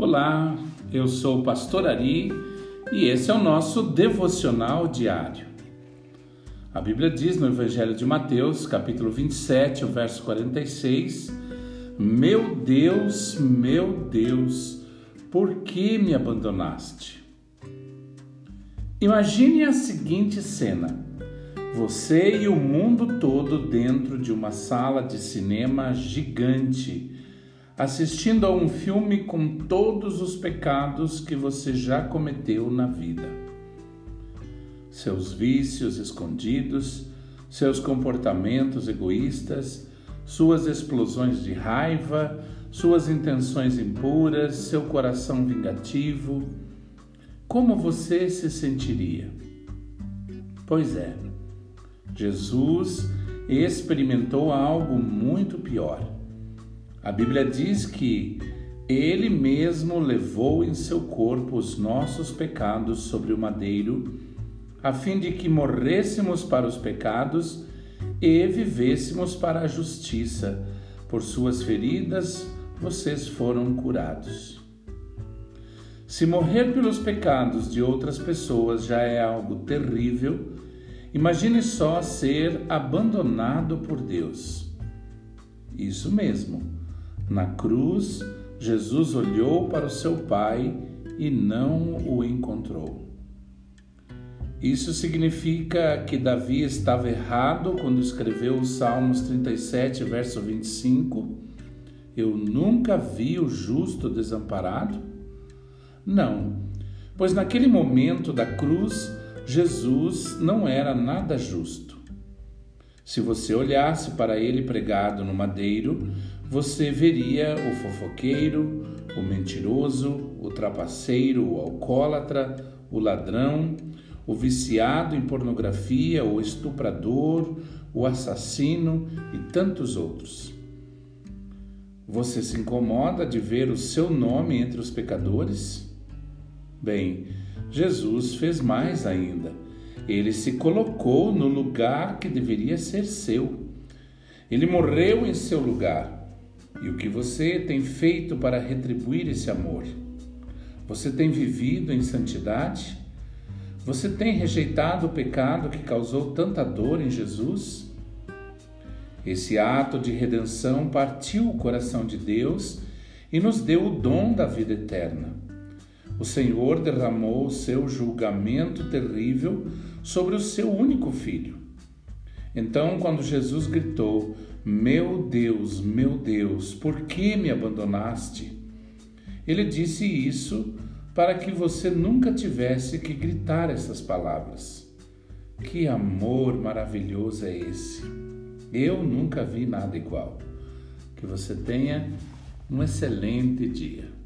Olá, eu sou o Pastor Ari e esse é o nosso devocional diário. A Bíblia diz no Evangelho de Mateus, capítulo 27, o verso 46: Meu Deus, meu Deus, por que me abandonaste? Imagine a seguinte cena: você e o mundo todo dentro de uma sala de cinema gigante assistindo a um filme com todos os pecados que você já cometeu na vida. Seus vícios escondidos, seus comportamentos egoístas, suas explosões de raiva, suas intenções impuras, seu coração vingativo. Como você se sentiria? Pois é, Jesus experimentou algo muito pior a Bíblia diz que ele mesmo levou em seu corpo os nossos pecados sobre o madeiro, a fim de que morrêssemos para os pecados e vivêssemos para a justiça. Por suas feridas vocês foram curados. Se morrer pelos pecados de outras pessoas já é algo terrível, imagine só ser abandonado por Deus. Isso mesmo. Na cruz, Jesus olhou para o seu Pai e não o encontrou. Isso significa que Davi estava errado quando escreveu os Salmos 37, verso 25. Eu nunca vi o justo desamparado? Não, pois naquele momento da cruz, Jesus não era nada justo. Se você olhasse para ele pregado no madeiro, você veria o fofoqueiro, o mentiroso, o trapaceiro, o alcoólatra, o ladrão, o viciado em pornografia, o estuprador, o assassino e tantos outros. Você se incomoda de ver o seu nome entre os pecadores? Bem, Jesus fez mais ainda. Ele se colocou no lugar que deveria ser seu. Ele morreu em seu lugar e o que você tem feito para retribuir esse amor? Você tem vivido em santidade? Você tem rejeitado o pecado que causou tanta dor em Jesus? Esse ato de redenção partiu o coração de Deus e nos deu o dom da vida eterna. O Senhor derramou o seu julgamento terrível sobre o seu único filho. Então, quando Jesus gritou: meu Deus, meu Deus, por que me abandonaste? Ele disse isso para que você nunca tivesse que gritar essas palavras. Que amor maravilhoso é esse! Eu nunca vi nada igual. Que você tenha um excelente dia.